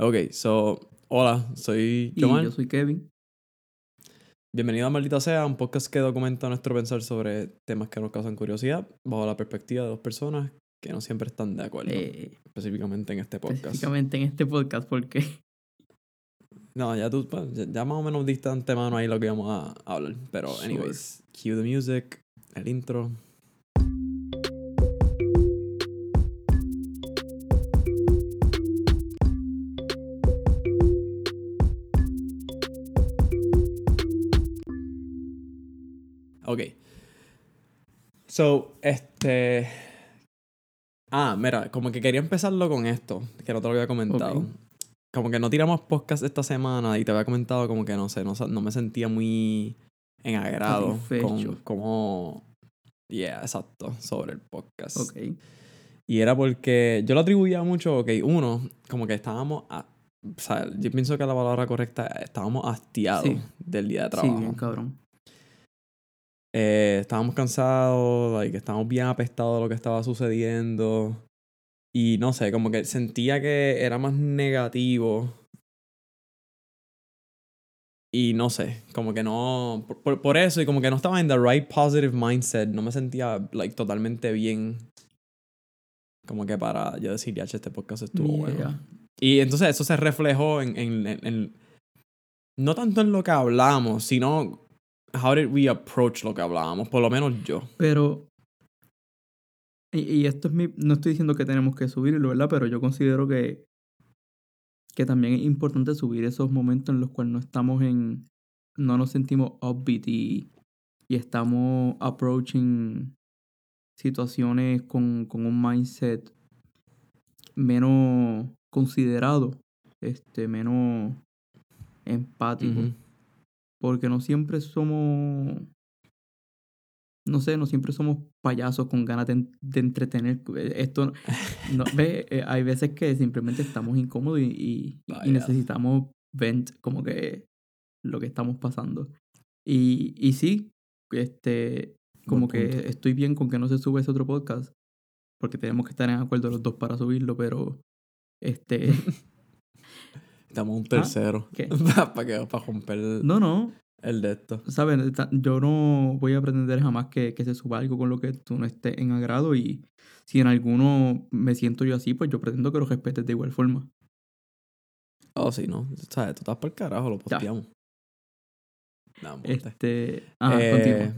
Ok, so, hola, soy Y Joman. yo soy Kevin. Bienvenido a Maldita Sea, un podcast que documenta nuestro pensar sobre temas que nos causan curiosidad, bajo la perspectiva de dos personas que no siempre están de acuerdo, eh, específicamente en este podcast. específicamente en este podcast porque No, ya tú, pues, ya, ya más o menos diste antemano ahí lo que íbamos a, hablar, pero Sure. anyways, cue the music, el intro. Ok. So, este. Ah, mira, como que quería empezarlo con esto, que no te lo había comentado. Como que no tiramos podcast esta semana y te había comentado como que no sé, no, no me sentía muy en agrado con cómo. Yeah, exacto, sobre el podcast. ok Y era porque yo lo atribuía mucho, ok, uno, como que estábamos, a- o sea, yo pienso que la palabra correcta, estábamos hastiados Sí. del día de sí trabajo. bien cabrón Eh, estábamos cansados, like, estábamos bien apestados de lo que estaba sucediendo. Y no sé, como que sentía que era más negativo. Y no sé, como que no. Por, por- eso, y como que no estaba en the right positive mindset. No me sentía, like, totalmente bien. Como que para yo decir, ya, este podcast estuvo bueno. Yeah. Y entonces eso se reflejó en, en, en- en- no tanto en lo que hablamos, sino how did we approach lo que hablábamos, por lo menos yo. pero y, y esto es mi no estoy diciendo que tenemos que subirlo verdad pero yo considero que que también es importante subir esos momentos en los cuales no estamos en no nos sentimos upbeat y, y estamos approaching situaciones con, con un mindset menos considerado, este, menos empático. Porque no siempre somos. No sé, no siempre somos payasos con ganas de, en- de entretener. Eh, Esto. No, ve, eh, hay veces que simplemente estamos incómodos y, y- y Vaya. necesitamos vent como que lo que estamos pasando. Y, y sí, este. Como Buen que punto. estoy bien con que no se sube ese otro podcast. Porque tenemos que estar en acuerdo los dos para subirlo, pero. Este. Estamos un tercero. ¿Qué? para que para romper el, No, no. el de esto. ¿Sabes? Ta- Yo no voy a pretender jamás que, que se suba algo con lo que tú no estés en agrado y si en alguno me siento yo así, pues yo pretendo que lo respetes de igual forma. Oh, sí, ¿no? ¿Sabes? Tú estás por el carajo, lo Ya. posteamos. Monte. Este... Ajá, Eh.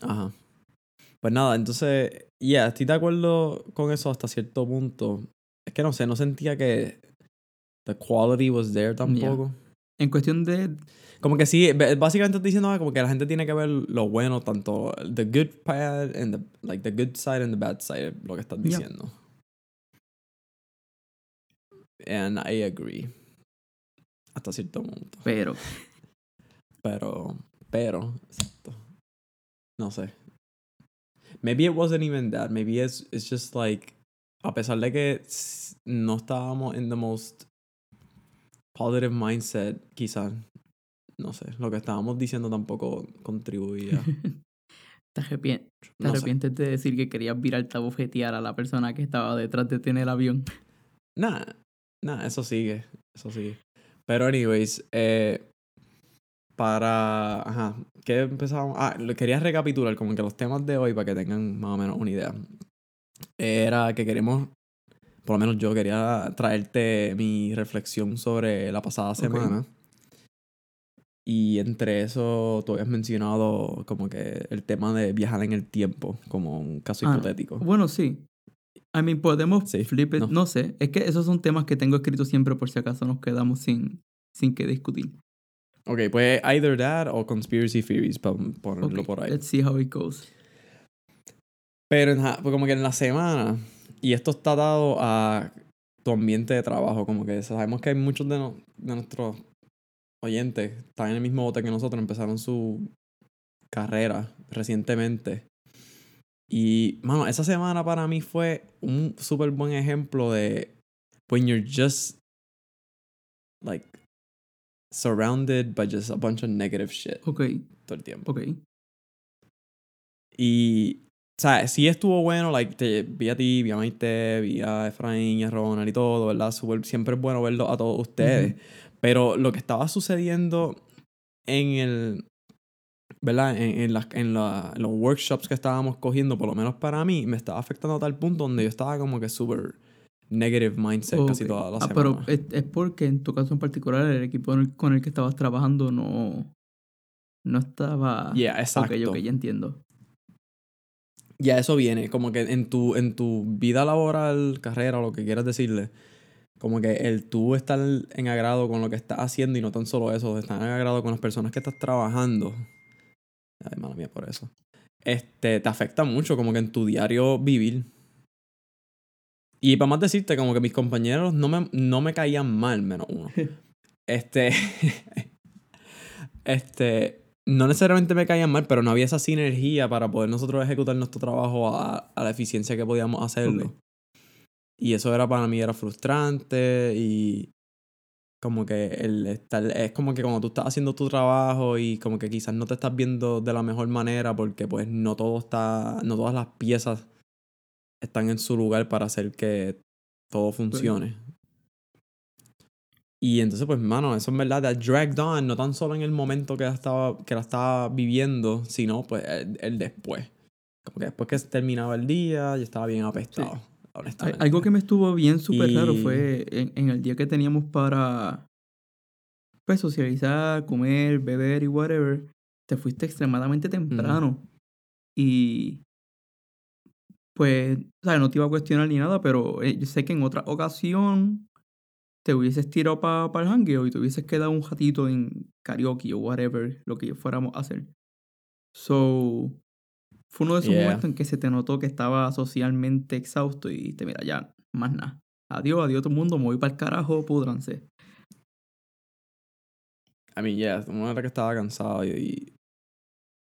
Ajá. Pues nada, entonces, yeah, estoy de acuerdo con eso hasta cierto punto. Es que no sé, no sentía que the quality was there tampoco. En cuestión de... Como que sí, básicamente estoy diciendo ah, como que la gente tiene que ver lo bueno, tanto the good part and the, like the good side and the bad side, lo que estás Yeah. diciendo. And I agree. Hasta cierto punto. Pero... Pero, pero, exacto. No sé. Maybe it wasn't even that. Maybe it's, it's just like, a pesar de que no estábamos in the most positive mindset, quizás, no sé, lo que estábamos diciendo tampoco contribuía. te, arrepien- te No sé. arrepientes de decir que querías virarte a bofetear a la persona que estaba detrás de ti en el avión. Nah, nah, eso sigue, eso sigue. Pero anyways, eh, para, ajá, ¿qué empezamos? Ah, quería recapitular como que los temas de hoy para que tengan más o menos una idea. Era que queremos, por lo menos yo quería traerte mi reflexión sobre la pasada semana. Y entre eso, tú habías mencionado como que el tema de viajar en el tiempo, como un caso Ah, hipotético. Bueno, sí. I mean, podemos Sí, flip it. no. No. sé. Es que esos son temas que tengo escritos siempre por si acaso nos quedamos sin, sin que discutir. Ok, pues either that o conspiracy theories, para ponerlo Ok, por ahí. Let's see how it goes. Pero en pues como que en la semana, y esto está dado a tu ambiente de trabajo, como que sabemos que hay muchos de, no- de nuestros oyentes, están en el mismo bote que nosotros, empezaron su carrera recientemente. Y, mano, esa semana para mí fue un súper buen ejemplo de when you're just, like, surrounded by just a bunch of negative shit Ok, todo el tiempo. ok. Y sea, sí estuvo bueno, like, te, vi a ti, vi a Maite, vi a Efraín y a Ronald y todo, ¿verdad? Super- siempre es bueno verlo a todos ustedes. Pero lo que estaba sucediendo en el. ¿Verdad? En, en, las, en, la- en los workshops que estábamos cogiendo, por lo menos para mí, me estaba afectando a tal punto donde yo estaba como que súper negative mindset casi Ok. toda la Ah, semana. pero es, es porque en tu caso en particular el equipo con el, con el que estabas trabajando no, no estaba... Yeah, exacto. Ok, ok, ya entiendo. Ya eso viene, como que en tu, en tu vida laboral, carrera, o lo que quieras decirle, como que el tú estar en agrado con lo que estás haciendo y no tan solo eso, estar en agrado con las personas que estás trabajando. Ay, mala mía por eso. Este, te afecta mucho como que en tu diario vivir. Y para más decirte, como que mis compañeros no me, no me caían mal, menos uno. Este. este. No necesariamente me caían mal, pero no había esa sinergia para poder nosotros ejecutar nuestro trabajo a, a la eficiencia que podíamos hacerlo. Y eso era para mí era frustrante y como que el estar, es como que cuando tú estás haciendo tu trabajo y como que quizás no te estás viendo de la mejor manera porque pues no todo está, no todas las piezas están en su lugar para hacer que todo funcione. Y entonces, pues, mano, eso en verdad that dragged on, no tan solo en el momento que la estaba, que la estaba viviendo, sino pues el, el después. Como que después que terminaba el día, yo estaba bien apestado, honestamente. Algo que me estuvo bien súper raro Y- fue en, en el día que teníamos para pues socializar, comer, beber y whatever, te fuiste extremadamente temprano. Y pues, o sea, no te iba a cuestionar ni nada, pero eh, yo sé que en otra ocasión te hubieses tirado para el jangueo y te hubieses quedado un ratito en karaoke o whatever, lo que fuéramos a hacer. So, fue uno de esos Yeah. momentos en que se te notó que estaba socialmente exhausto y te mira, ya, más nada. Adiós, adiós todo el mundo, me voy para el carajo, pudranse. I mean, yeah, uno era que estaba cansado y, y,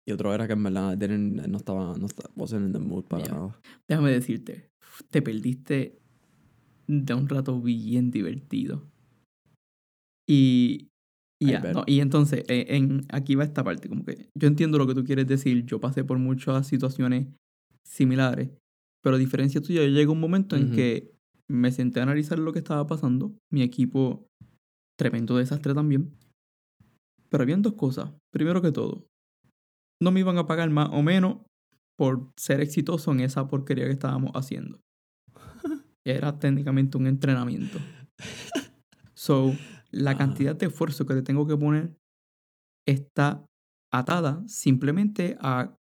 y otro era que en verdad no estaba, no estaba, wasn't in the mood para Yeah. nada. Déjame decirte, te perdiste de un rato bien divertido. Y, y, I ya, bet. no, y entonces, eh, en, aquí va esta parte, como que yo entiendo lo que tú quieres decir, yo pasé por muchas situaciones similares, pero a diferencia tuya, yo llegué a un momento en que me senté a analizar lo que estaba pasando, mi equipo, tremendo desastre también, pero habían dos cosas, primero que todo, no me iban a pagar más o menos por ser exitoso en esa porquería que estábamos haciendo. Era técnicamente un entrenamiento. So, la Ajá. cantidad de esfuerzo que le tengo que poner está atada simplemente a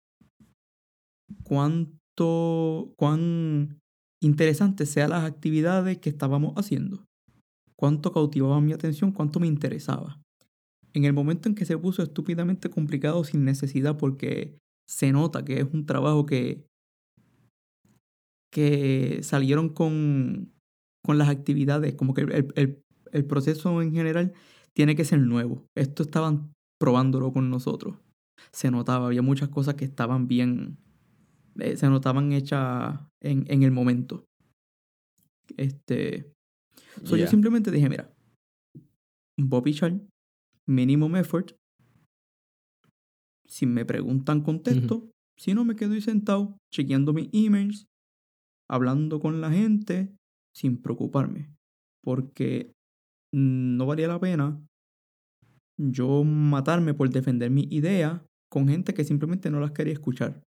cuánto, cuán interesantes sean las actividades que estábamos haciendo. Cuánto cautivaban mi atención, cuánto me interesaba. En el momento en que se puso estúpidamente complicado sin necesidad porque se nota que es un trabajo que, que salieron con, con las actividades, como que el, el- el proceso en general tiene que ser nuevo. Esto estaban probándolo con nosotros. Se notaba, había muchas cosas que estaban bien, eh, se notaban hechas en, en el momento. Este, so yo simplemente dije, mira, Bobby Char, minimum effort. Si me preguntan, contesto. Si no, me quedo ahí sentado, chequeando mis emails, hablando con la gente, sin preocuparme. Porque no valía la pena yo matarme por defender mi idea con gente que simplemente no las quería escuchar.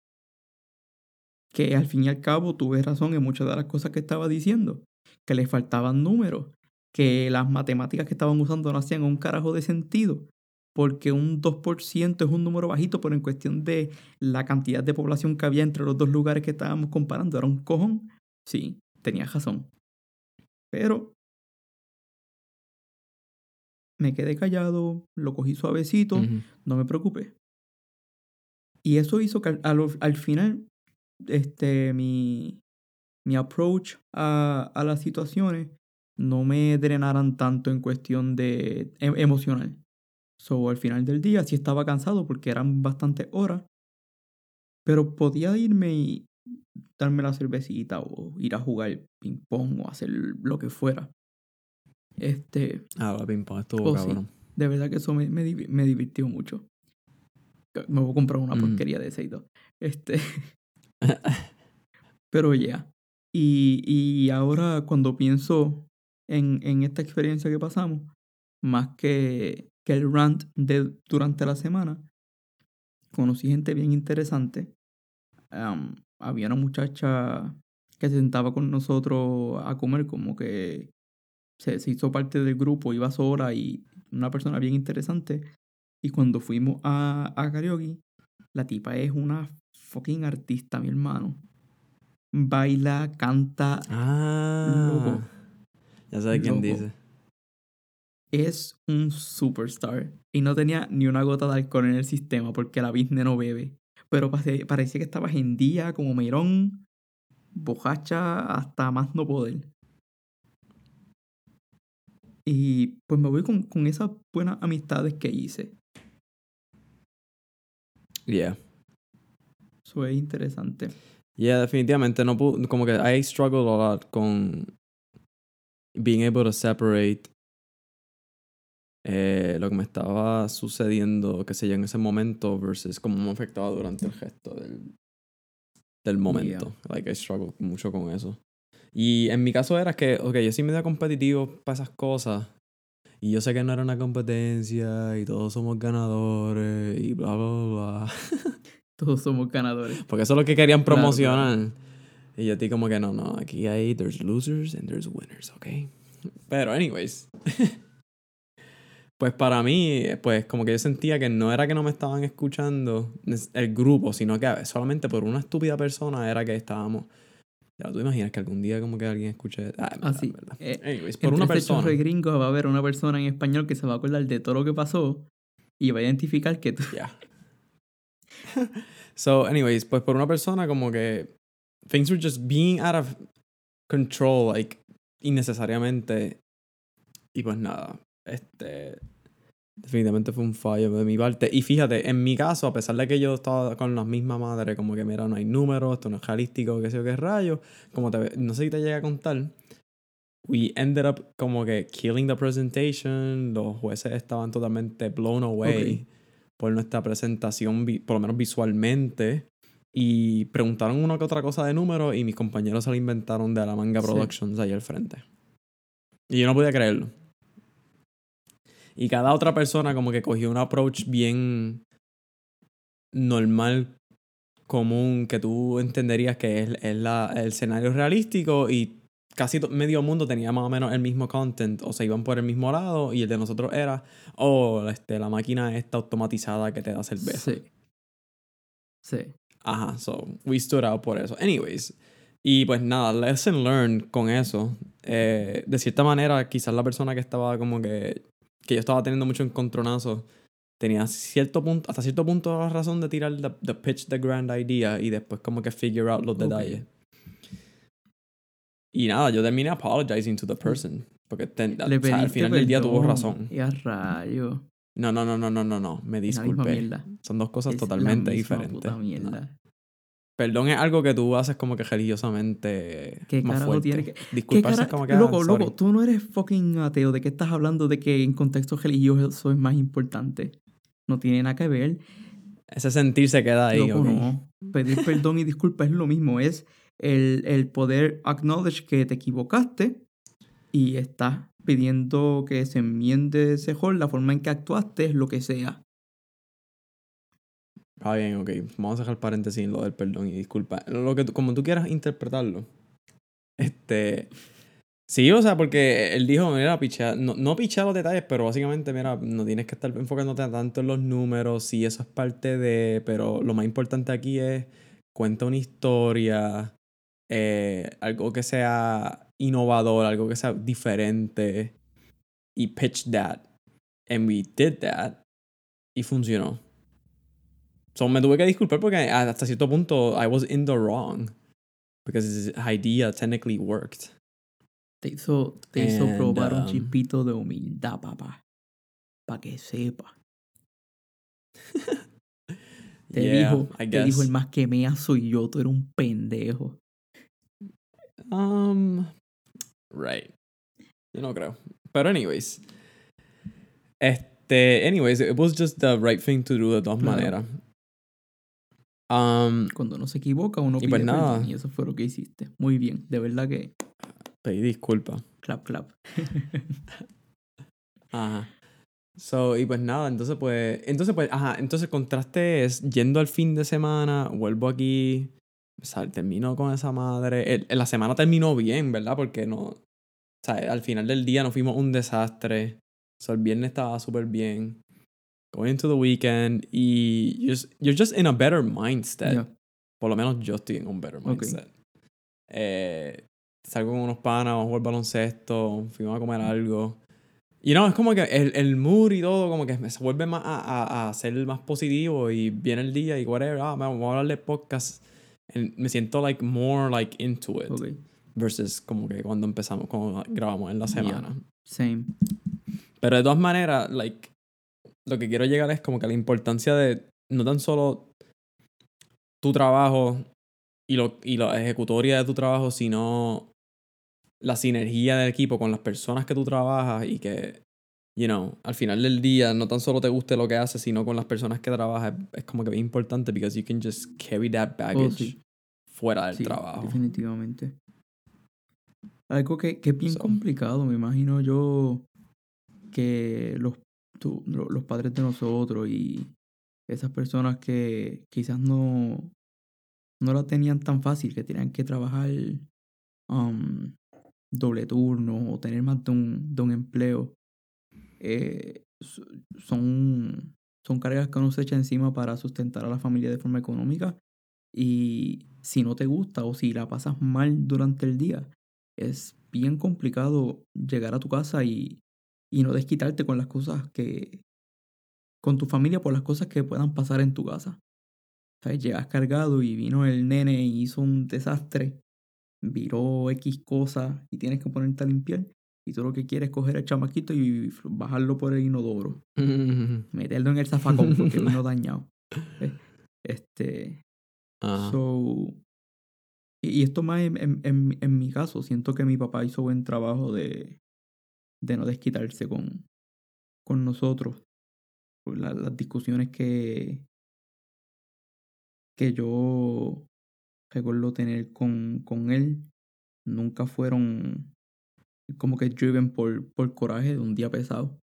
Que al fin y al cabo tuve razón en muchas de las cosas que estaba diciendo. Que les faltaban números. Que las matemáticas que estaban usando no hacían un carajo de sentido. Porque un 2% es un número bajito, pero en cuestión de la cantidad de población que había entre los dos lugares que estábamos comparando, era un cojón. Sí, tenía razón. Pero me quedé callado, lo cogí suavecito, Ujú. no me preocupé. Y eso hizo que al, al- al final, este, mi, mi approach a, a las situaciones no me drenaran tanto en cuestión de em- emocional. So, al final del día sí estaba cansado porque eran bastantes horas, pero podía irme y darme la cervecita o ir a jugar ping pong o hacer lo que fuera. Este, Ah, la ping pong estuvo Oh, sí. cabrón. de verdad que eso me, me, me divirtió mucho. Me voy a comprar una Mm. porquería de ese y todo. Este, Pero ya. Y, y ahora cuando pienso en, en esta experiencia que pasamos, más que, que el rant de durante la semana, conocí gente bien interesante. Había una muchacha que se sentaba con nosotros a comer, como que se, se hizo parte del grupo, iba sola y una persona bien interesante. Y cuando fuimos a, a karaoke, la tipa es una fucking artista, mi hermano. Baila, canta, Ah. Loco. Ya sabes quién dice. Es un superstar. Y no tenía ni una gota de alcohol en el sistema porque la business no bebe. Pero parecía que estaba en día, como merón, bojacha, hasta más no poder. Y pues me voy con, con esas buenas amistades que hice. Yeah. Eso es interesante. Yeah, definitivamente no pude, como que I struggled a lot con being able to separate eh, lo que me estaba sucediendo, qué sé yo, en ese momento versus cómo me afectaba durante el gesto del, del momento. Like, I struggled mucho con eso. Y en mi caso era que, ok, yo sí me da competitivo para esas cosas. Y yo sé que no era una competencia y todos somos ganadores y bla, bla, bla. Todos somos ganadores. Porque eso es lo que querían Claro, promocionar. Y yo estoy como que no, no, aquí hay, there's losers and there's winners, ¿ok? Pero, anyways. pues para mí, pues como que yo sentía que no era que no me estaban escuchando el grupo, sino que solamente por una estúpida persona era que estábamos. Ya, tú imaginas que algún día como que alguien escuche. Ah, verdad, Así. en verdad. Eh, Anyways, por una persona. de gringos va a haber una persona en español que se va a acordar de todo lo que pasó y va a identificar que tú. Yeah. so, anyways, pues por una persona como que things were just being out of control, like, innecesariamente. Y pues nada, este. Definitivamente fue un fallo de mi parte. Y fíjate, en mi caso, a pesar de que yo estaba con la misma madre, como que mira, no hay números, esto no es realístico, qué sé yo qué rayo, como te, no sé si te llega a contar, we ended up como que killing the presentation, los jueces estaban totalmente blown away Ok. por nuestra presentación, por lo menos visualmente. Y preguntaron una que otra cosa de números y mis compañeros se lo inventaron de la manga Sí. Productions ahí al frente. Y yo no podía creerlo. Y cada otra persona como que cogió un approach bien normal, común, que tú entenderías que es, es la, el escenario realístico y casi medio mundo tenía más o menos el mismo content, o se iban por el mismo lado y el de nosotros era, oh, este, la máquina está automatizada que te da cerveza. Sí. Sí. Ajá, so we stood out por eso. Anyways, y pues nada, lesson learned con eso. Eh, de cierta manera, quizás la persona que estaba como que, que yo estaba teniendo mucho encontronazo, tenía cierto punto, hasta cierto punto la razón de tirar the, the pitch, the grand idea y después como que figure out los detalles. Y nada, yo terminé apologizing to the person. Porque ten- o Le sea, al final del día tuvo razón. Y a rayo. No, no, no, no, no, no, no. Me disculpé. Son dos cosas Es totalmente diferentes. puta mierda. Perdón es algo que tú haces como que religiosamente ¿Qué más fuerte. tiene que- ¿Qué Disculparse cara- es como que... ah, Loco, sorry. loco, tú no eres fucking ateo. ¿De qué estás hablando de que en contexto religioso eso es más importante? No tiene nada que ver. Ese sentir se queda ahí, Loco, ok. no. Pedir perdón y disculpas es lo mismo. Es el, el poder acknowledge que te equivocaste y estás pidiendo que se enmiende ese error, la forma en que actuaste, lo que sea. Ah, bien, ok. Vamos a dejar paréntesis en lo del perdón y disculpa. Lo que como tú quieras interpretarlo. Este... Sí, o sea, porque él dijo, mira, pichea, no, no pichea los detalles, pero básicamente, mira, no tienes que estar enfocándote tanto en los números, sí, eso es parte de, pero lo más importante aquí es, cuenta una historia, eh, algo que sea innovador, algo que sea diferente, y pitch that. And we did that, y funcionó. So me tuve que disculpar porque hasta cierto punto I was in the wrong. Because his idea technically worked. Te hizo, te hizo And, probar un um, chispito de humildad, papá. Para que sepa. Te yeah, dijo, I te dijo el más que mea soy yo, tú eres un pendejo. Um, right. Yo no creo. Pero anyways. Este, anyways, it was just the right thing to do de todas Claro. maneras. Um, Cuando uno se equivoca, uno Y pide pues perdón, nada. y eso fue lo que hiciste. Muy bien, de verdad que pedí disculpas. clap, clap. Ajá. So, y pues nada, entonces pues, entonces pues, ajá, entonces contraste es yendo al fin de semana, vuelvo aquí, termino con esa madre, el- la semana terminó bien, ¿verdad? Porque no, o sea, al final del día nos fuimos un desastre, o sea, el viernes estaba súper bien, going into the weekend, y you're just, you're just in a better mindset, Ya. por lo menos yo estoy en un better mindset. Eh, salgo con unos panas, vamos a jugar baloncesto, fuimos a comer algo. Y no, es como que el, el mood y todo, como que se vuelve más a, a, a ser más positivo y viene el día y whatever, ah, vamos a hablar de podcast. And me siento like more like into it Ok, versus como que cuando empezamos, cuando grabamos en la semana. same. Pero de todas maneras, like, lo que quiero llegar es como que la importancia de no tan solo tu trabajo y, lo, y la ejecutoria de tu trabajo, sino la sinergia del equipo con las personas que tú trabajas y que, you know, al final del día no tan solo te guste lo que haces, sino con las personas que trabajas. Es, como que bien importante because you can just carry that baggage Oh, sí. fuera del Sí, trabajo. definitivamente. Algo que, que es bien So. complicado, me imagino yo, que los, lo- los padres de nosotros y esas personas que quizás no, no la tenían tan fácil, que tenían que trabajar um, doble turno o tener más de un, de un empleo, eh, so- son, son cargas que uno se echa encima para sustentar a la familia de forma económica y si no te gusta o si la pasas mal durante el día, es bien complicado llegar a tu casa y, y no desquitarte con las cosas que... con tu familia por las cosas que puedan pasar en tu casa. ¿Sabes? Llegas cargado y vino el nene y hizo un desastre, viró X cosas y tienes que ponerte a limpiar. Y tú lo que quieres es coger el chamaquito y bajarlo por el inodoro meterlo en el zafacón porque vino dañado. Este. Ajá. So. Y, y esto más en, en, en- en mi caso, siento que mi papá hizo buen trabajo de, de no desquitarse con, con nosotros. Por la- las discusiones que, que yo recuerdo tener con, con él nunca fueron como que driven por, por coraje de un día pesado.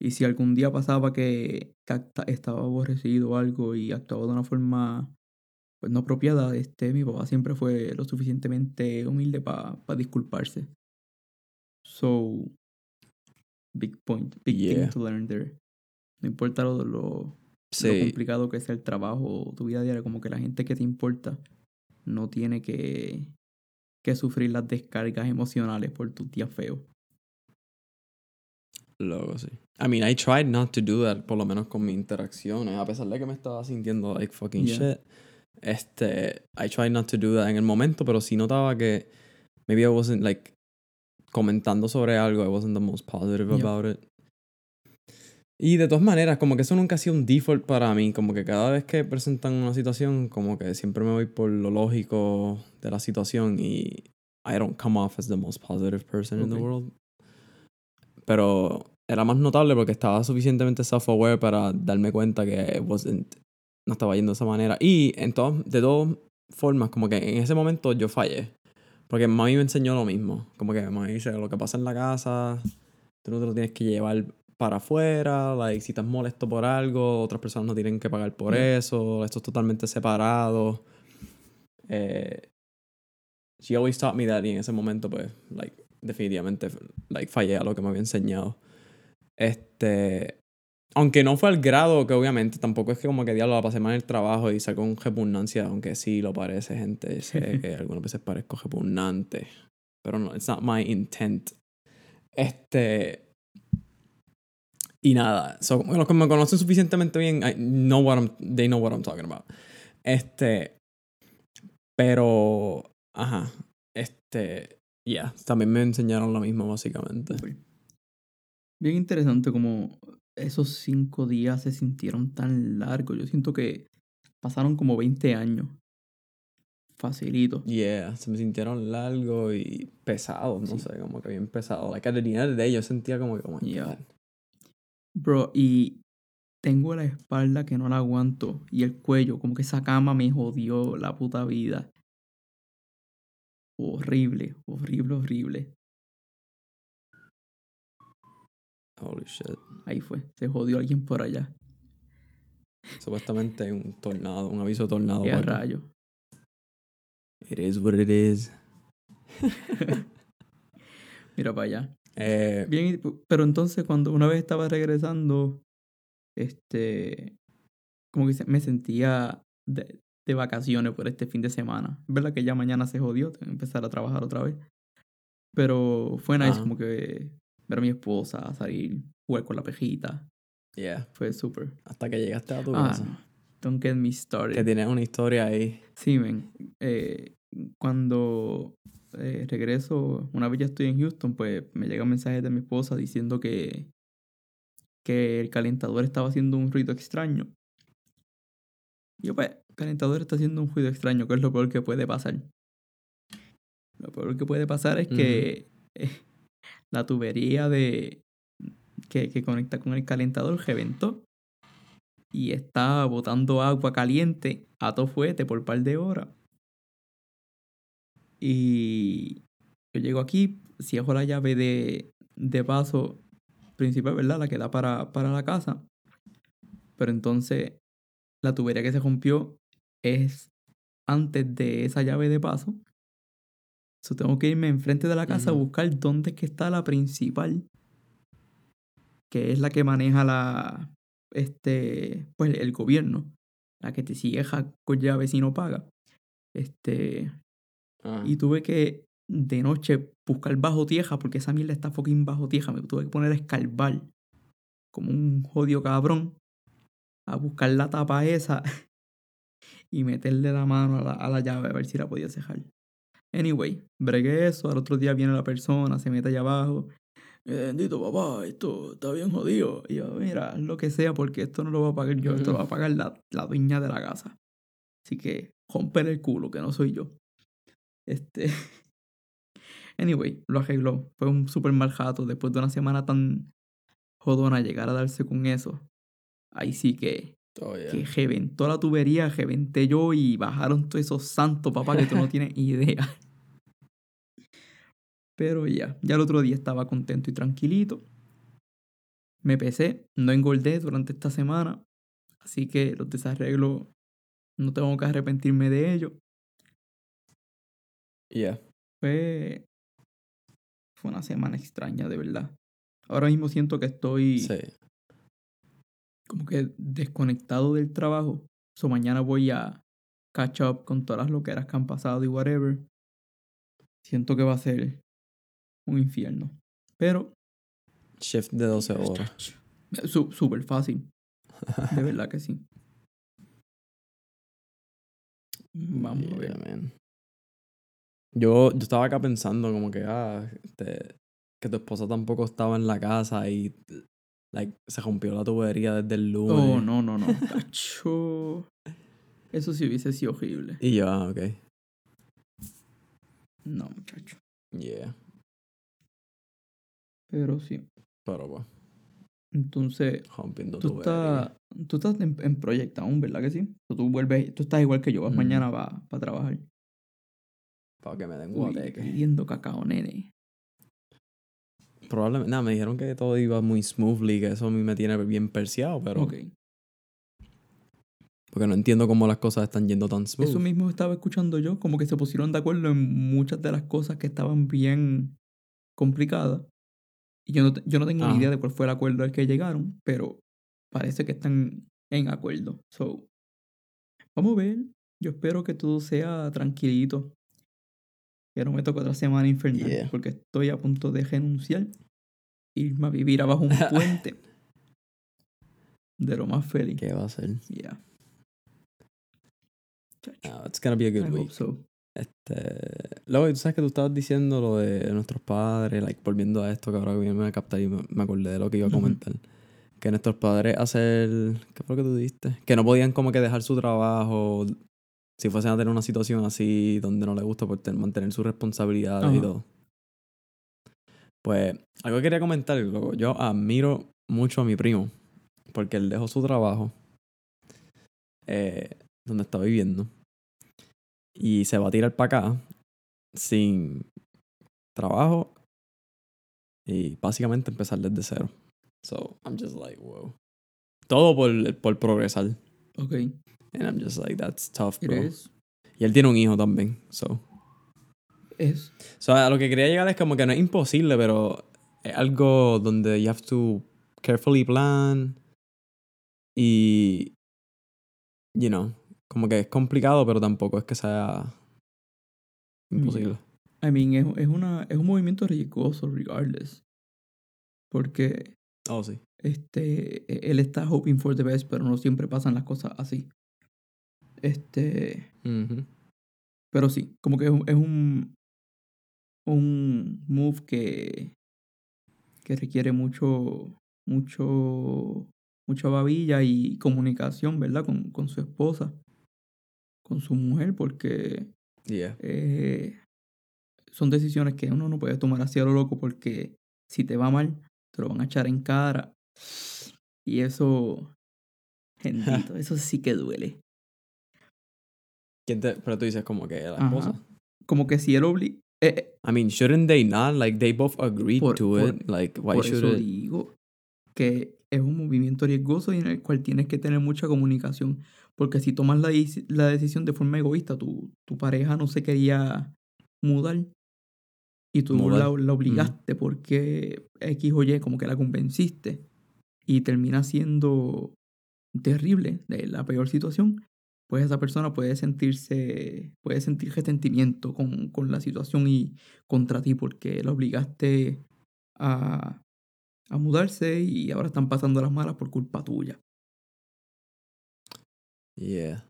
Y si algún día pasaba que, estaba aborrecido algo y actuaba de una forma pues no apropiada, este, mi papá siempre fue lo suficientemente humilde para disculparse. So, big point, big Yeah. thing to learn there. No importa lo, lo, complicado que sea el trabajo o tu vida diaria, como que la gente que te importa no tiene que, que sufrir las descargas emocionales por tus días feos. Luego sí. I mean, I tried not to do that, por lo menos con mis interacciones, a pesar de que me estaba sintiendo like fucking Yeah. shit. Este, I tried not to do that en el momento, pero sí notaba que maybe I wasn't like comentando sobre algo, I wasn't the most positive Yeah. about it. Y de todas maneras, como que eso nunca ha sido un default para mí, como que cada vez que presentan una situación, como que siempre me voy por lo lógico de la situación y I don't come off as the most positive person in the world. Pero era más notable porque estaba suficientemente self-aware para darme cuenta que it wasn't, no estaba yendo de esa manera. Y en todas, de todas formas, como que en ese momento yo fallé. Porque mami me enseñó lo mismo. Como que mami dice, lo que pasa en la casa, tú no te lo tienes que llevar para afuera. Like, si estás molesto por algo, otras personas no tienen que pagar por Yeah. eso. Esto es totalmente separado. Eh, she always taught me that y en ese momento, pues, like, definitivamente, like, fallé a lo que me había enseñado. Este... Aunque no fue al grado que obviamente tampoco es que como que diablo la pasé mal en el trabajo y salgo con repugnancia, aunque sí lo parece, gente. Sé que algunas veces parezco repugnante. Pero no, it's not my intent. Este. Y nada, so, como los que me conocen suficientemente bien, I know what I'm, they know what I'm talking about. Este. Pero. Ajá. Este. Yeah, también me enseñaron lo mismo, básicamente. Bien interesante como esos cinco días se sintieron tan largos. Yo siento que pasaron como 20 años. Facilito. Yeah, se me sintieron largos y pesados, no Sí. sé, como que bien end of the day, yo sentía como que, my Yeah. Bro, y tengo la espalda que no la aguanto y el cuello, como que esa cama me jodió la puta vida. Horrible, horrible, horrible. Holy shit. Ahí fue, se jodió alguien por allá. Supuestamente un tornado, un aviso de tornado. Qué rayo. It is what it is. Mira para allá. Eh, Bien, pero entonces cuando una vez estaba regresando, este, como que me sentía de, de vacaciones por este fin de semana. Es verdad que ya mañana se jodió, tengo que empezar a trabajar otra vez. Pero fue nice Ajá. como que ver a mi esposa, salir, jugar con la pejita. yeah. Fue súper. Hasta que llegaste a tu Ah, casa. no. Don't get me started. Que tienes una historia ahí. Sí, men. Eh, cuando eh, regreso, una vez ya estoy en Houston, pues me llega un mensaje de mi esposa diciendo que, que el calentador estaba haciendo un ruido extraño. Y yo, pues, el calentador está haciendo un ruido extraño, que es lo peor que puede pasar. Lo peor que puede pasar es que eh, la tubería de que, que conecta con el calentador reventó y está botando agua caliente a todo fuete por par de horas. Y yo llego aquí, cierro la llave de, de paso principal, ¿verdad? La que da para, para la casa. Pero entonces la tubería que se rompió es antes de esa llave de paso. So, tengo que irme enfrente de la casa a buscar dónde es que está la principal. Que es la que maneja la. Este. Pues el gobierno. La que te sigue con llave si no paga. Este. Ajá. Y tuve que de noche buscar bajo tierra porque esa mierda está fucking bajo tierra. Me tuve que poner a escarbar como un jodido cabrón a buscar la tapa esa y meterle la mano a la, a la llave a ver si la podía cejar. Anyway, bregué eso. Al otro día viene la persona, se mete allá abajo. "Eh, Bendito papá, esto está bien jodido. Y yo, mira, lo que sea, porque esto no lo va a pagar yo, esto lo va a pagar la, la dueña de la casa. Así que, romper el culo, que no soy yo. Este. Anyway, lo arregló. Fue un súper mal jato. Después de una semana tan jodona, llegar a darse con eso. Ahí sí que, Oh, yeah. que reventó la tubería, reventé yo y bajaron todos esos santos, papá, que tú no tienes idea. Pero ya, ya el otro día estaba contento y tranquilito. Me pesé, no engordé durante esta semana. Así que los desarreglos no tengo que arrepentirme de ellos. Yeah. Fue, fue una semana extraña, de verdad. Ahora mismo siento que estoy Sí. Como que desconectado del trabajo. So mañana voy a catch up con todas las loqueras que han pasado y whatever. Siento que va a ser un infierno. Pero Shift de 12 horas. súper fácil. De verdad que sí. Vamos a ver. Man. Yo, yo estaba acá pensando como que, ah, este, que tu esposa tampoco estaba en la casa y like, se rompió la tubería desde el lunes. Oh, no, no, no. Tacho. Eso sí hubiese sido horrible. Y yo, ah, ok. No, muchacho. Yeah. Pero sí. Pero pues, Entonces, rompiendo tú estás, tú estás en, en proyecto aún, ¿verdad que sí? Tú vuelves, tú estás igual que yo, vas Mm. mañana para trabajar. Para que me den guateque. pidiendo cacao, nene. Probablemente, nada, me dijeron que todo iba muy smoothly, que eso a mí me tiene bien perseado, pero Ok. porque no entiendo cómo las cosas están yendo tan smooth. Eso mismo estaba escuchando yo, como que se pusieron de acuerdo en muchas de las cosas que estaban bien complicadas. Y yo no, yo no tengo ni idea de cuál fue el acuerdo al que llegaron, pero parece que están en acuerdo. So, vamos a ver. Yo espero que todo sea tranquilito. Que no me toque otra semana infernal, Yeah. porque estoy a punto de renunciar. Irme a vivir abajo un puente. de lo más feliz. ¿Qué va a ser? Yeah. No, it's gonna be a good week. so. Este, luego, tú sabes que tú estabas diciendo lo de nuestros padres, like, volviendo a esto que ahora me a captar y me, me acordé de lo que iba a comentar. Que nuestros padres hacer, ¿qué fue lo que tú dijiste? Que no podían como que dejar su trabajo si fuesen a tener una situación así donde no les gusta por mantener sus responsabilidades y todo. Pues, algo que quería comentar, loco, yo admiro mucho a mi primo. porque él dejó su trabajo eh, donde está viviendo y se va a tirar para acá sin trabajo y básicamente empezar desde cero. So I'm just like, wow. Todo por, por progresar. Ok. And I'm just like, that's tough, It bro. is. Y él tiene un hijo también, so. Es. So, a lo que quería llegar es como que no es imposible, pero es algo donde you have to carefully plan y, you know, como que es complicado, pero tampoco es que sea imposible. I mean, es, es, una, es un movimiento riesgoso, regardless. Porque Oh, sí. este, e- él está hoping for the best, pero no siempre pasan las cosas así. Este, pero sí, como que es un, es un, un move que, que requiere mucho, mucho, mucha babilla y comunicación, ¿verdad? Con, con su esposa, con su mujer, porque Yeah. eh, son decisiones que uno no puede tomar así a lo loco porque si te va mal, te lo van a echar en cara. Y eso, bendito, eso sí que duele. ¿Quién te- pero tú dices como que la Ajá. esposa. Como que si él obliga... I mean, shouldn't they not? Like, they both agreed Por- to por- it. Like, why por should eso it? digo que es un movimiento riesgoso y en el cual tienes que tener mucha comunicación. Porque si tomas la, la decisión de forma egoísta, tu, tu pareja no se quería mudar y tú Mudar. la, la obligaste porque X o Y como que la convenciste y termina siendo terrible, de la peor situación, pues esa persona puede sentirse, puede sentir resentimiento con, con la situación y contra ti porque la obligaste a, a mudarse y ahora están pasando las malas por culpa tuya. Yeah.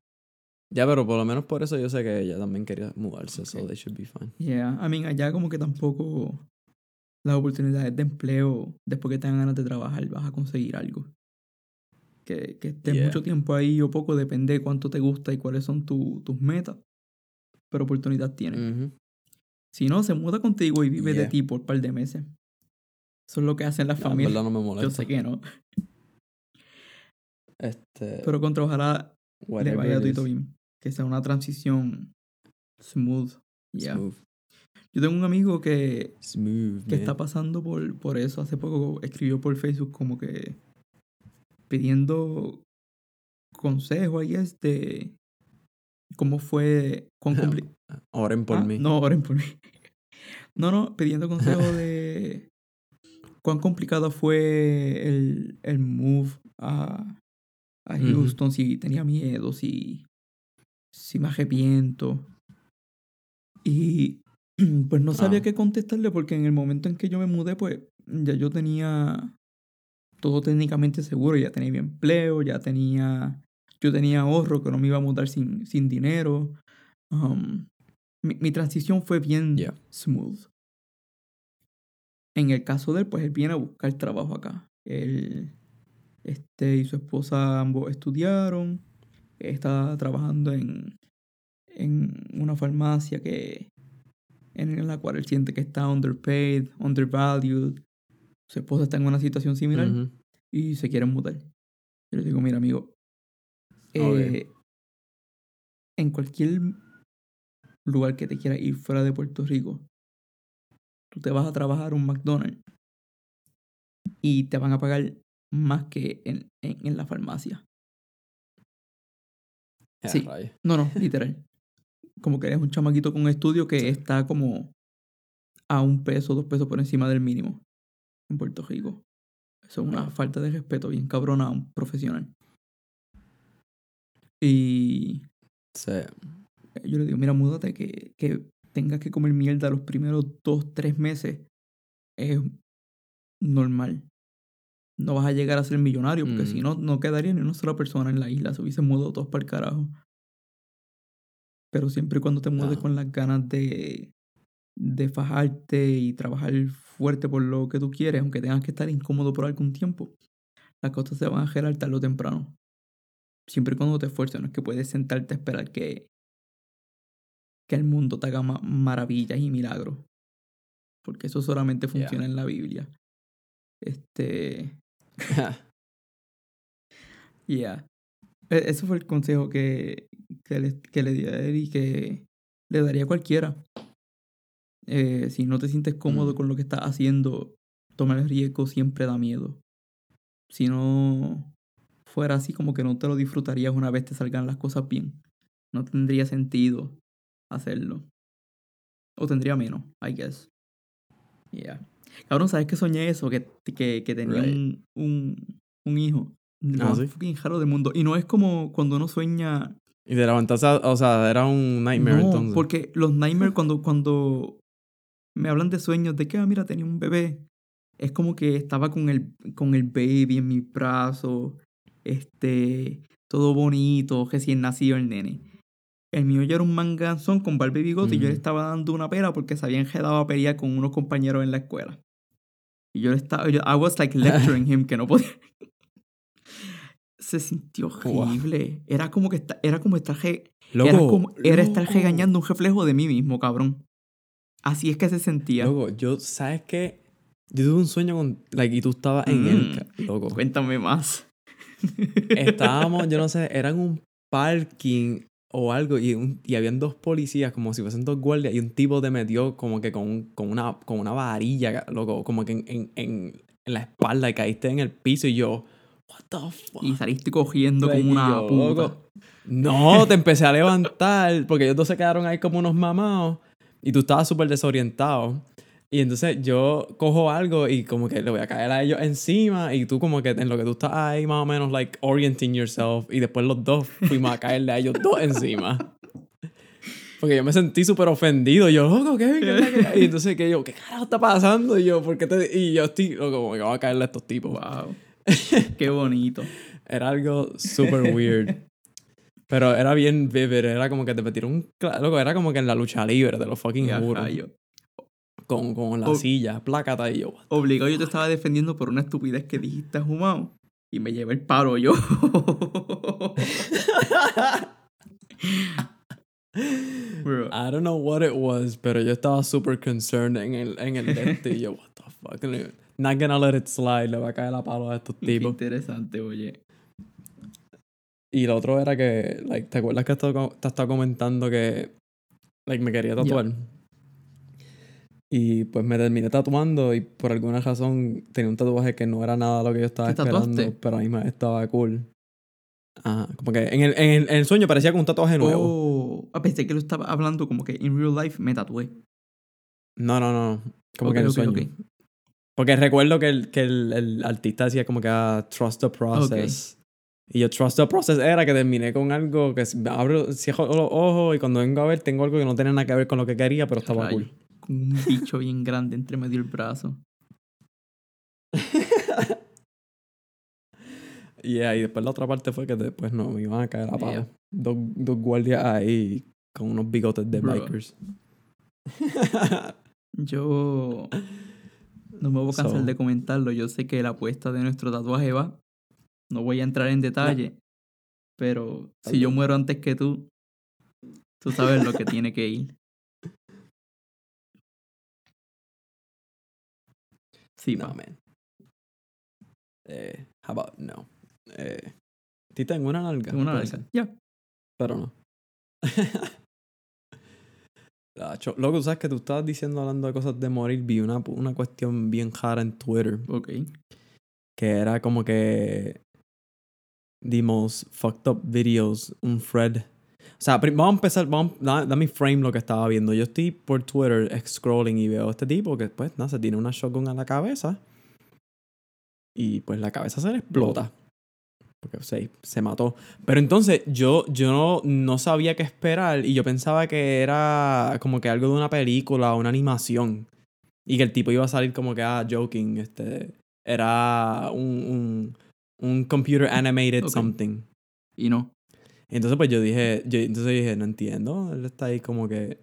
Ya, pero por lo menos por eso yo sé que ella también quería mudarse, so Ok. they should be fine. Yeah, I mean, allá como que tampoco las oportunidades de empleo, después que tengan ganas de trabajar, vas a conseguir algo. Que, que estés Yeah. mucho tiempo ahí o poco, depende de cuánto te gusta y cuáles son tu- tus metas. Pero oportunidad tienes. Si no, se muda contigo y vive de ti por un par de meses. Eso es lo que hacen las No, familias. no me molesta. Yo sé que no. Este, Pero contra ojalá le vaya is, bien. Que sea una transición smooth. Yeah. Smooth. Yo tengo un amigo que, Smooth, que está pasando por, por eso. Hace poco escribió por Facebook como que pidiendo consejo ahí es de cómo fue, cuán compli- Oren por Ah, mí. No, oren por mí. No, no, pidiendo consejo de cuán complicado fue el, el move a, a. Houston, si tenía miedo, si, si me arrepiento. Y pues no sabía Ah. qué contestarle porque en el momento en que yo me mudé, pues ya yo tenía todo técnicamente seguro, ya tenía mi empleo, ya tenía, yo tenía ahorro que no me iba a mudar sin, sin dinero. Um, mi, mi transición fue bien Yeah. smooth. En el caso de él, pues él viene a buscar trabajo acá. Él este, y su esposa ambos estudiaron. Está trabajando en, en una farmacia que en la cual él siente que está underpaid, undervalued. Su esposa está en una situación similar y se quieren mudar. Yo le digo, mira, amigo, Ok. eh, en cualquier lugar que te quieras ir fuera de Puerto Rico, tú te vas a trabajar un McDonald's y te van a pagar más que en, en, en la farmacia. Sí. No, no, literal. Como que eres un chamaquito con estudio que está como a un peso, dos pesos por encima del mínimo en Puerto Rico. Eso es una falta de respeto bien cabrona a un profesional. Y Sí. yo le digo, mira, múdate, que, que tengas que comer mierda los primeros dos, tres meses es normal. No vas a llegar a ser millonario, porque si Mm. no, no quedaría ni una sola persona en la isla, se hubiesen mudado todos para el carajo. Pero siempre y cuando te mudes Ah. con las ganas de, de fajarte y trabajar fuerte por lo que tú quieres, aunque tengas que estar incómodo por algún tiempo, las cosas se van a gerar tarde o temprano. Siempre y cuando te esfuerces, no es que puedes sentarte a esperar que, que el mundo te haga ma- maravillas y milagros. Porque eso solamente Yeah. funciona en la Biblia. Este. Yeah. Ese fue el consejo que, que, le, que le di a él y que le daría a cualquiera. Eh, si no te sientes cómodo Mm. con lo que estás haciendo, tomar el riesgo siempre da miedo. Si no fuera así, como que no te lo disfrutarías una vez te salgan las cosas bien. No tendría sentido hacerlo. O tendría menos, I guess. Yeah. Cabrón, ¿sabes que soñé eso? Que, que, que tenía Right. un, un, un hijo. Lo Ah, más ¿sí? fucking raro del mundo. Y no es como cuando uno sueña. Y te levantaste, o sea, era un nightmare no, entonces. porque los nightmares cuando, cuando me hablan de sueños de que, ah, mira, tenía un bebé. Es como que estaba con el, con el baby en mis brazos. Este, todo bonito, recién nacido el nene. El mío ya era un manganzón con barba y bigote y yo le estaba dando una pera porque se había enredado a pelear con unos compañeros en la escuela. Y yo le estaba, yo- I was like lecturing him que no podía. Se sintió Wow. horrible. Era como que está, era como estar Loco, era como era estar regañando un reflejo de mí mismo, cabrón. Así es que se sentía. Loco, yo, ¿sabes qué? Yo tuve un sueño con, like, y tú estabas en el, Mm. loco. Cuéntame más. Estábamos, yo no sé, era en un parking o algo y, un- y habían dos policías como si fuesen dos guardias y un tipo te metió como que con, un- con, una, con una varilla, loco, como que en, en, en, en la espalda y caíste en el piso y yo, what the fuck? Y saliste cogiendo como una puta. loco, No, te empecé a levantar porque ellos dos se quedaron ahí como unos mamados y tú estabas súper desorientado. Y entonces yo cojo algo y como que le voy a caer a ellos encima y tú como que en lo que tú estás ahí más o menos like orienting yourself y después los dos fuimos a caerle a ellos dos encima. Porque yo me sentí súper ofendido. Yo, loco, ¿qué? ¿Qué es la que-?" Y entonces que yo, ¿qué carajo está pasando? Y yo, ¿por qué te...? Y yo estoy, loco, como que vamos a caerle a estos tipos. Wow. Qué bonito. Era algo super weird. Pero era bien vivid. Era como que te metieron un... Loco, era como que en la lucha libre, de los fucking juro. rayo. Con, con la silla, plácata y yo. Obligado yo te estaba defendiendo por una estupidez que dijiste humano. Y me llevé el paro yo. Bro. I don't know what it was, pero yo estaba super concerned en el, en el este y yo, what the fuck. Not gonna let it slide, le va a caer la palo a estos Qué tipos. interesante, oye. Y lo otro era que, like, ¿te acuerdas que te, estaba comentando que, like, me quería tatuar? Y pues me terminé tatuando y por alguna razón tenía un tatuaje que no era nada lo que yo estaba ¿Te esperando, tatuaste? pero a mí me estaba cool. Ajá, como que en el, en el, en el sueño parecía como un tatuaje nuevo. Oh, ah, pensé que lo estaba hablando como que en real life me tatué. No, no, no. Como que en el sueño. Porque recuerdo que el, que el, el artista decía como que ah, trust the process. Y yo trust the process era que terminé con algo que abro, cierro los ojos y cuando vengo a ver tengo algo que no tiene nada que ver con lo que quería, pero estaba Rayo. cool. Con un bicho bien grande entre medio del brazo. Yeah, y después la otra parte fue que después no, me iban a caer a palo. Yeah. Dos, dos guardias ahí con unos bigotes de Bro. bikers. Yo no me voy a cansar So- de comentarlo. Yo sé que la apuesta de nuestro tatuaje va. No voy a entrar en detalle. Pero si yo muero antes que tú, tú sabes lo que tiene que ir. Sí, no, man. Eh, how about no? Eh, ti tengo una nalga. Tengo una ser, Ya. Pero no. Loco, sabes que tú estabas diciendo hablando de cosas de morir. Vi una, una cuestión bien rara en Twitter. Ok. que era como que the most fucked up videos, un thread. O sea, vamos a empezar, vamos, da, da mi frame lo que estaba viendo. Yo estoy por Twitter scrolling y veo a este tipo que pues nada, se tiene una shotgun a la cabeza y pues la cabeza se le explota. Porque se, se mató. Pero entonces yo, yo no, no sabía qué esperar y yo pensaba que era como que algo de una película o una animación. Y que el tipo iba a salir como que, ah, joking, este, era un, un computer animated something. Y no. Entonces pues yo dije, yo, entonces dije, no entiendo, él está ahí como que,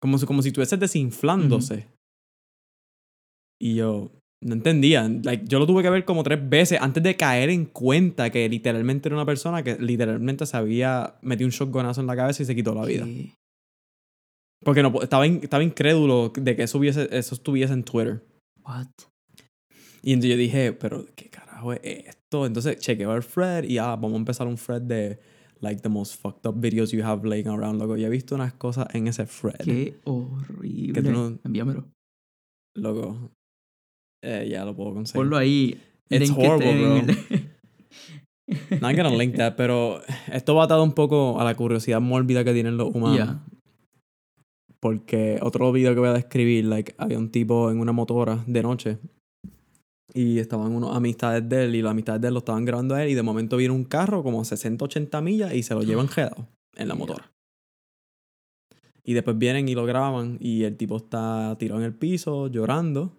como si, como si estuviese desinflándose. Y yo no entendía, like, yo lo tuve que ver como tres veces antes de caer en cuenta que literalmente era una persona que literalmente se había metido un shotgunazo en la cabeza y se quitó la vida. ¿Qué? Porque no, estaba, in- estaba incrédulo de que eso, hubiese, eso estuviese en Twitter. What? Y entonces yo dije, pero qué carajo carajo es esto? Entonces chequeo el thread y ah, vamos a empezar un thread de like the most fucked up videos you have laying around, loco. Y he visto unas cosas en ese thread. Qué horrible. Que tú no- Envíamelo. Loco. Eh, ya lo puedo conseguir. Ponlo ahí. It's horrible, el- Not gonna link that, pero esto va atado un poco a la curiosidad mórbida que tienen los humanos. Ya. Porque otro video que voy a describir, like, había un tipo en una motora de noche y estaban unos amistades de él y las amistades de él lo estaban grabando a él y de momento viene un carro como 60, 80 millas y se lo llevan quedado en la motora. Y después vienen y lo graban y el tipo está tirado en el piso llorando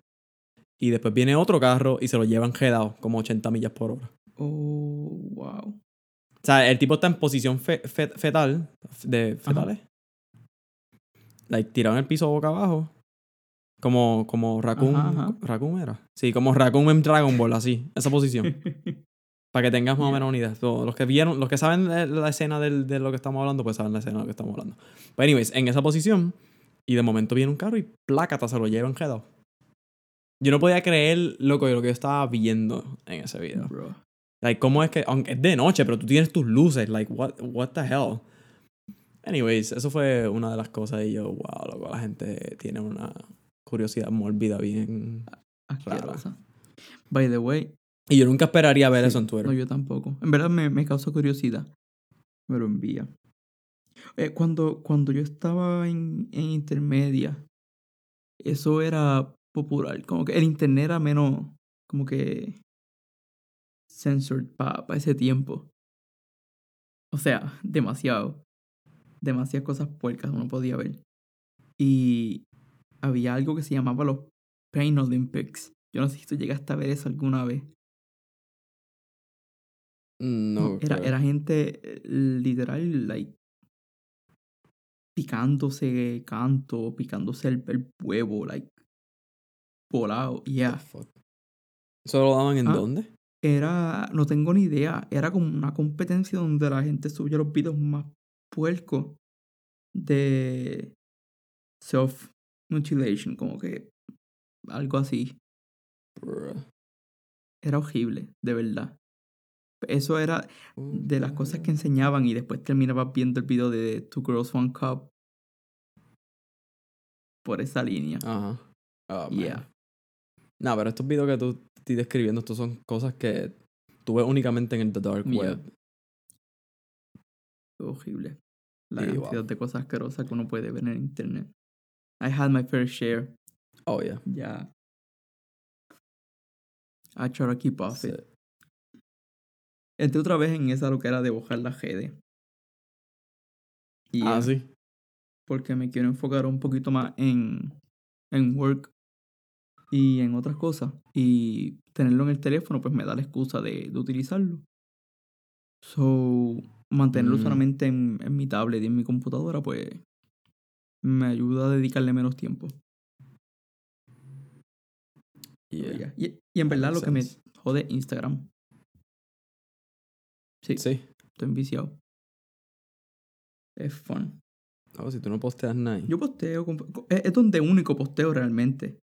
y después viene otro carro y se lo llevan quedado como 80 millas por hora. Oh, wow. O sea, el tipo está en posición fe- fe- fetal. De fetales. Like, tirado en el piso boca abajo. Como, como Raccoon. Ajá, ajá. ¿Raccoon era? Sí, como Raccoon en Dragon Ball, así. Esa posición. Para que tengas más o menos una idea. Los que vieron, los que saben la escena del- de lo que estamos hablando, pues saben la escena de lo que estamos hablando. Pero anyways, en esa posición, y de momento viene un carro y plácata se lo llevan quedado. Yo no podía creer, loco, lo que yo estaba viendo en ese video. Bro. Like, ¿cómo es que, aunque es de noche, pero tú tienes tus luces, like, what, what the hell? Anyways, eso fue una de las cosas y yo, wow, loco, la gente tiene una curiosidad mórbida bien... Asquerosa. By the way. Y yo nunca esperaría ver sí, eso en Twitter. No, yo tampoco. En verdad me, me causa curiosidad. Me lo envía. Eh, cuando, cuando yo estaba en, en intermedia, eso era popular. Como que el internet era menos, como que censored para ese tiempo. O sea, demasiado. Demasiadas cosas puercas uno podía ver. Y había algo que se llamaba los Pain Olympics. Yo no sé si tú llegaste a ver eso alguna vez. No, era, gente eh, literal, like, picándose canto, picándose el, el huevo, like, volado. Yeah. ¿Eso lo daban en Ah. dónde? Era, no tengo ni idea, era como una competencia donde la gente subía los videos más puercos de self-mutilation, como que algo así. Era horrible, de verdad. Eso era de las cosas que enseñaban y después terminabas viendo el video de Two Girls One Cup por esa línea. Ajá. Oh. Yeah. No, pero estos videos que tú estoy describiendo, estos son cosas que tú ves únicamente en el The Dark Yeah. Web. Horrible. La Sí, cantidad wow. de cosas asquerosas que uno puede ver en internet. I had my fair share. Oh, yeah. Ya. I try to keep off it. Entré otra vez en esa lo que era de bajar la GD. Y Ah, sí. Porque me quiero enfocar un poquito más en, en work y en otras cosas. Y tenerlo en el teléfono, pues me da la excusa de, de utilizarlo. So, mantenerlo Mm. solamente en, en mi tablet y en mi computadora, pues me ayuda a dedicarle menos tiempo. Yeah. Y, y en verdad lo que me jode Instagram. Sí, Sí. estoy enviciado. Es fun. Oh, si tú no posteas nada. Yo posteo, es, donde único posteo realmente.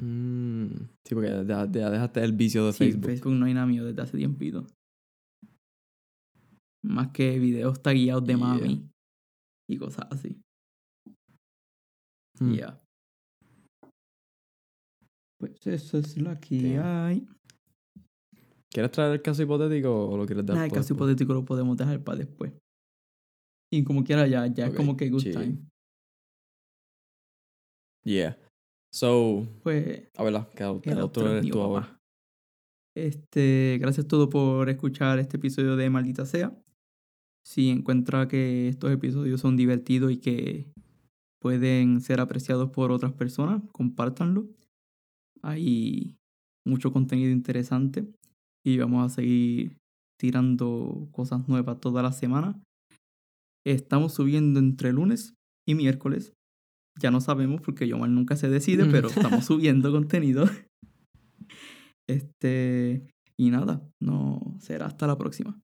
Mm, sí, porque ya, ya dejaste el vicio de Sí, Facebook. Facebook no hay nada mío desde hace tiempito. Más que videos tagueados de Yeah. mami y cosas así. Mm. Ya. Pues eso es lo que Damn. hay. ¿Quieres traer el caso hipotético o lo quieres dar Nada, el caso después? hipotético lo podemos dejar para después. Y como quiera ya, ya es como que good chill. time. Yeah. So, Pues a verla, que el, otro eres tú ahora. Este, gracias a todos por escuchar este episodio de Maldita Sea. Si encuentra que estos episodios son divertidos y que pueden ser apreciados por otras personas, compártanlo. Hay mucho contenido interesante y vamos a seguir tirando cosas nuevas toda la semana. Estamos subiendo entre lunes y miércoles. Ya no sabemos porque Yomar nunca se decide, Mm. pero estamos subiendo contenido. Este, y nada, no será hasta la próxima.